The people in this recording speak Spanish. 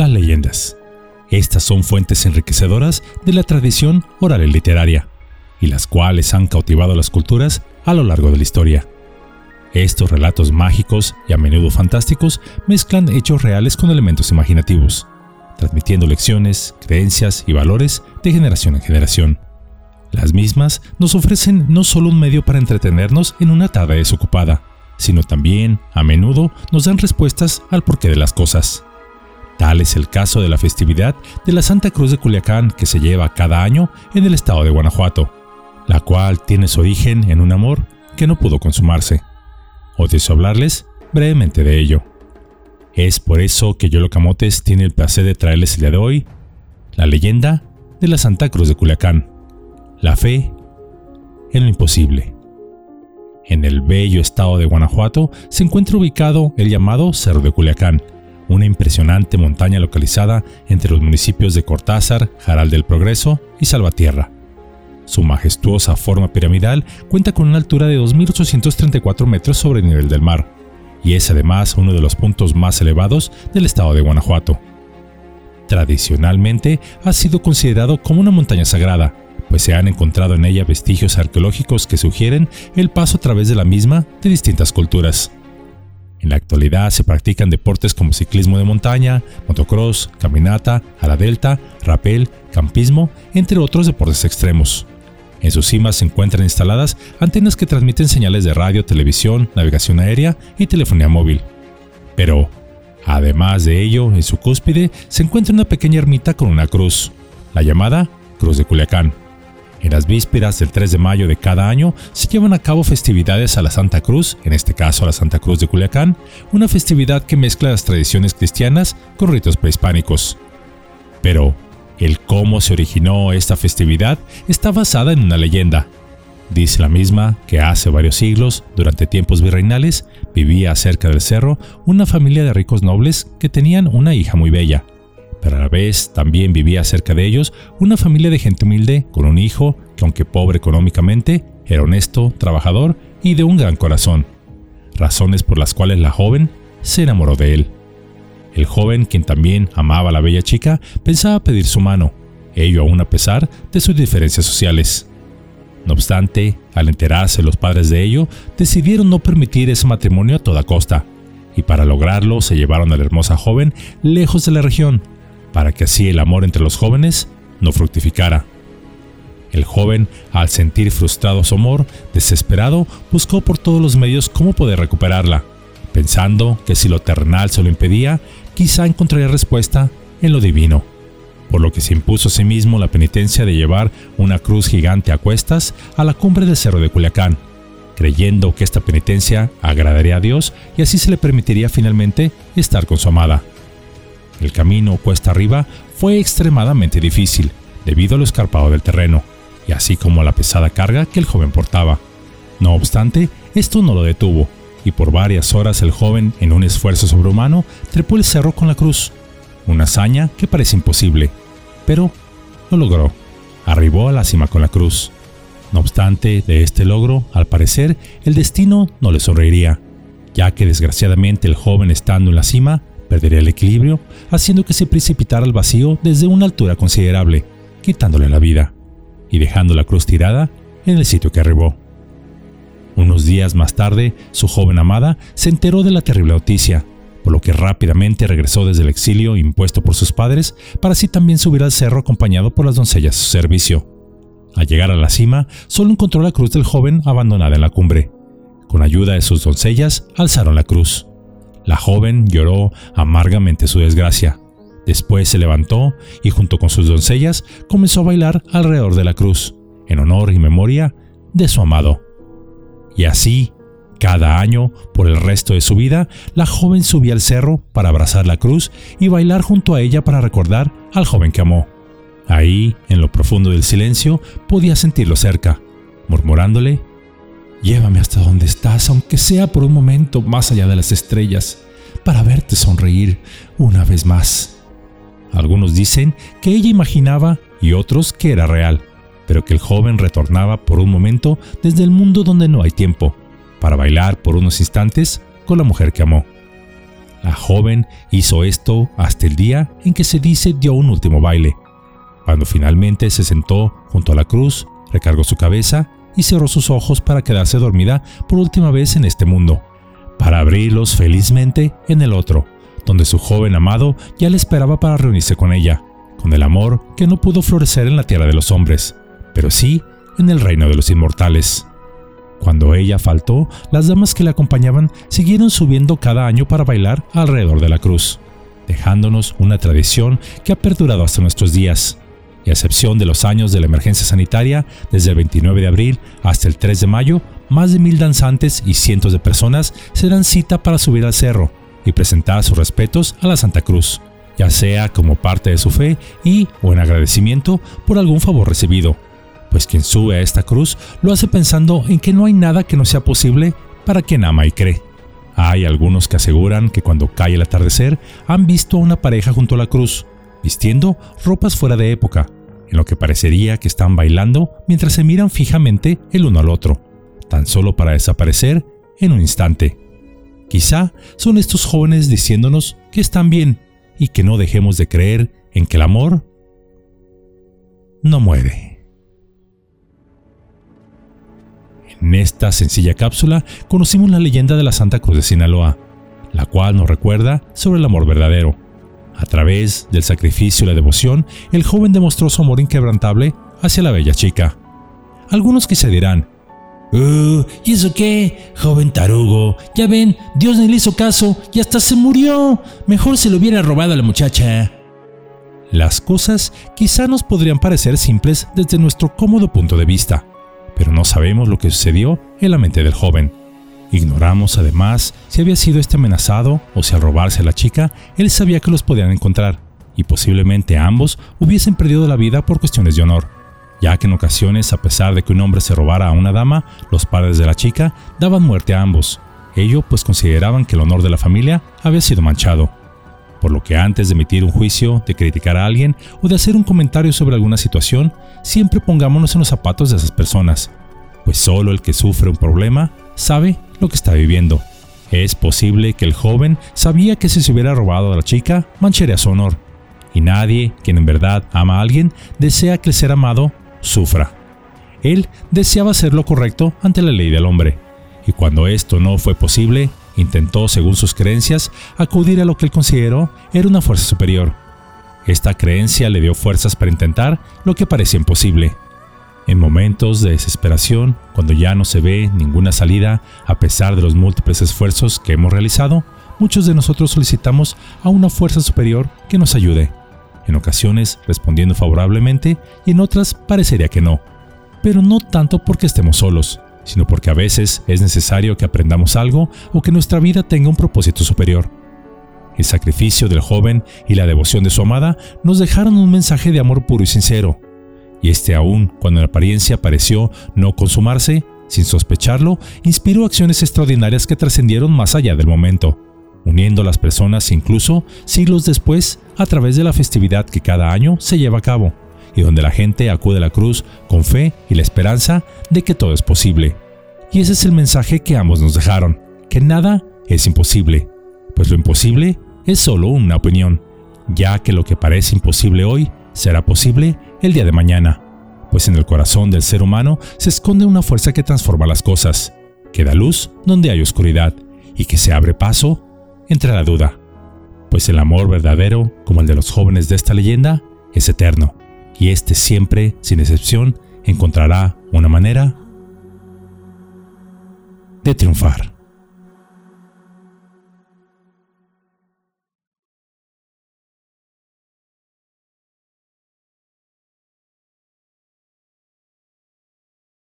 las leyendas. Estas son fuentes enriquecedoras de la tradición oral y literaria, y las cuales han cautivado las culturas a lo largo de la historia. Estos relatos mágicos y a menudo fantásticos mezclan hechos reales con elementos imaginativos, transmitiendo lecciones, creencias y valores de generación en generación. Las mismas nos ofrecen no solo un medio para entretenernos en una tarde desocupada, sino también, a menudo, nos dan respuestas al porqué de las cosas. Tal es el caso de la festividad de la Santa Cruz de Culiacán que se lleva cada año en el estado de Guanajuato, la cual tiene su origen en un amor que no pudo consumarse. O deseo hablarles brevemente de ello. Es por eso que Yolo Camotes tiene el placer de traerles el día de hoy la leyenda de la Santa Cruz de Culiacán, la fe en lo imposible. En el bello estado de Guanajuato se encuentra ubicado el llamado Cerro de Culiacán, una impresionante montaña localizada entre los municipios de Cortázar, Jaral del Progreso y Salvatierra. Su majestuosa forma piramidal cuenta con una altura de 2.834 metros sobre el nivel del mar, y es además uno de los puntos más elevados del estado de Guanajuato. Tradicionalmente ha sido considerado como una montaña sagrada, pues se han encontrado en ella vestigios arqueológicos que sugieren el paso a través de la misma de distintas culturas. En la actualidad se practican deportes como ciclismo de montaña, motocross, caminata, ala delta, rapel, campismo, entre otros deportes extremos. En sus cimas se encuentran instaladas antenas que transmiten señales de radio, televisión, navegación aérea y telefonía móvil. Pero, además de ello, en su cúspide se encuentra una pequeña ermita con una cruz, la llamada Cruz de Culiacán, en las vísperas del 3 de mayo de cada año se llevan a cabo festividades a la Santa Cruz, en este caso a la Santa Cruz de Culiacán, una festividad que mezcla las tradiciones cristianas con ritos prehispánicos. Pero, el cómo se originó esta festividad está basada en una leyenda. Dice la misma que hace varios siglos, durante tiempos virreinales, vivía cerca del cerro una familia de ricos nobles que tenían una hija muy bella, pero a la vez también vivía cerca de ellos una familia de gente humilde con un hijo que aunque pobre económicamente, era honesto, trabajador y de un gran corazón, razones por las cuales la joven se enamoró de él. El joven, quien también amaba a la bella chica, pensaba pedir su mano, ello aún a pesar de sus diferencias sociales. No obstante, al enterarse los padres de ello, decidieron no permitir ese matrimonio a toda costa, y para lograrlo se llevaron a la hermosa joven lejos de la región, para que así el amor entre los jóvenes no fructificara. El joven, al sentir frustrado su amor, desesperado, buscó por todos los medios cómo poder recuperarla, pensando que si lo terrenal se lo impedía, quizá encontraría respuesta en lo divino, por lo que se impuso a sí mismo la penitencia de llevar una cruz gigante a cuestas a la cumbre del cerro de Culiacán, creyendo que esta penitencia agradaría a Dios y así se le permitiría finalmente estar con su amada. El camino cuesta arriba fue extremadamente difícil, debido a lo escarpado del terreno, y así como a la pesada carga que el joven portaba. No obstante, esto no lo detuvo, y por varias horas el joven, en un esfuerzo sobrehumano, trepó el cerro con la cruz, una hazaña que parece imposible, pero lo logró. Arribó a la cima con la cruz. No obstante, de este logro, al parecer, el destino no le sonreiría, ya que desgraciadamente el joven estando en la cima perdería el equilibrio, haciendo que se precipitara al vacío desde una altura considerable, quitándole la vida y dejando la cruz tirada en el sitio que arribó. Unos días más tarde, su joven amada se enteró de la terrible noticia, por lo que rápidamente regresó desde el exilio impuesto por sus padres para así también subir al cerro acompañado por las doncellas a su servicio. Al llegar a la cima, solo encontró la cruz del joven abandonada en la cumbre. Con ayuda de sus doncellas, alzaron la cruz. La joven lloró amargamente su desgracia. Después se levantó y junto con sus doncellas comenzó a bailar alrededor de la cruz, en honor y memoria de su amado. Y así, cada año, por el resto de su vida, la joven subía al cerro para abrazar la cruz y bailar junto a ella para recordar al joven que amó. Ahí, en lo profundo del silencio, podía sentirlo cerca, murmurándole Llévame hasta donde estás, aunque sea por un momento más allá de las estrellas, para verte sonreír una vez más. Algunos dicen que ella imaginaba y otros que era real, pero que el joven retornaba por un momento desde el mundo donde no hay tiempo, para bailar por unos instantes con la mujer que amó. La joven hizo esto hasta el día en que se dice dio un último baile. Cuando finalmente se sentó junto a la cruz, recargó su cabeza y cerró sus ojos para quedarse dormida por última vez en este mundo, para abrirlos felizmente en el otro, donde su joven amado ya le esperaba para reunirse con ella, con el amor que no pudo florecer en la tierra de los hombres, pero sí en el reino de los inmortales. Cuando ella faltó, las damas que la acompañaban siguieron subiendo cada año para bailar alrededor de la cruz, dejándonos una tradición que ha perdurado hasta nuestros días. Y a excepción de los años de la emergencia sanitaria, desde el 29 de abril hasta el 3 de mayo, más de mil danzantes y cientos de personas se dan cita para subir al cerro y presentar sus respetos a la Santa Cruz, ya sea como parte de su fe y o en agradecimiento por algún favor recibido pues quien sube a esta cruz lo hace pensando en que no hay nada que no sea posible para quien ama y cree. Hay algunos que aseguran que cuando cae el atardecer han visto a una pareja junto a la cruz, vistiendo ropas fuera de época, en lo que parecería que están bailando mientras se miran fijamente el uno al otro, tan solo para desaparecer en un instante. Quizá son estos jóvenes diciéndonos que están bien y que no dejemos de creer en que el amor no muere. En esta sencilla cápsula conocimos la leyenda de la Santa Cruz de Sinaloa, la cual nos recuerda sobre el amor verdadero. A través del sacrificio y la devoción, el joven demostró su amor inquebrantable hacia la bella chica. Algunos quizá dirán, uh, ¿y eso qué? Joven tarugo, ya ven, Dios ni le hizo caso y hasta se murió. Mejor se lo hubiera robado a la muchacha. Las cosas quizá nos podrían parecer simples desde nuestro cómodo punto de vista, pero no sabemos lo que sucedió en la mente del joven. Ignoramos además si había sido este amenazado o si al robarse a la chica él sabía que los podían encontrar, y posiblemente ambos hubiesen perdido la vida por cuestiones de honor, ya que en ocasiones, a pesar de que un hombre se robara a una dama, los padres de la chica daban muerte a ambos, ello pues consideraban que el honor de la familia había sido manchado. Por lo que antes de emitir un juicio, de criticar a alguien o de hacer un comentario sobre alguna situación, siempre pongámonos en los zapatos de esas personas, pues solo el que sufre un problema sabe lo que está viviendo. Es posible que el joven sabía que si se hubiera robado a la chica, mancharía su honor, y nadie, quien en verdad ama a alguien, desea que el ser amado sufra. Él deseaba hacer lo correcto ante la ley del hombre, y cuando esto no fue posible, Intentó, según sus creencias, acudir a lo que él consideró era una fuerza superior. Esta creencia le dio fuerzas para intentar lo que parecía imposible. En momentos de desesperación, cuando ya no se ve ninguna salida, a pesar de los múltiples esfuerzos que hemos realizado, muchos de nosotros solicitamos a una fuerza superior que nos ayude. En ocasiones respondiendo favorablemente y en otras parecería que no. Pero no tanto porque estemos solos, sino porque a veces es necesario que aprendamos algo o que nuestra vida tenga un propósito superior. El sacrificio del joven y la devoción de su amada nos dejaron un mensaje de amor puro y sincero, y este aún, cuando en apariencia pareció no consumarse, sin sospecharlo, inspiró acciones extraordinarias que trascendieron más allá del momento, uniendo a las personas incluso siglos después a través de la festividad que cada año se lleva a cabo y donde la gente acude a la cruz con fe y la esperanza de que todo es posible. Y ese es el mensaje que ambos nos dejaron, que nada es imposible, pues lo imposible es solo una opinión, ya que lo que parece imposible hoy será posible el día de mañana, pues en el corazón del ser humano se esconde una fuerza que transforma las cosas, que da luz donde hay oscuridad y que se abre paso entre la duda, pues el amor verdadero, como el de los jóvenes de esta leyenda, es eterno y éste siempre, sin excepción, encontrará una manera de triunfar.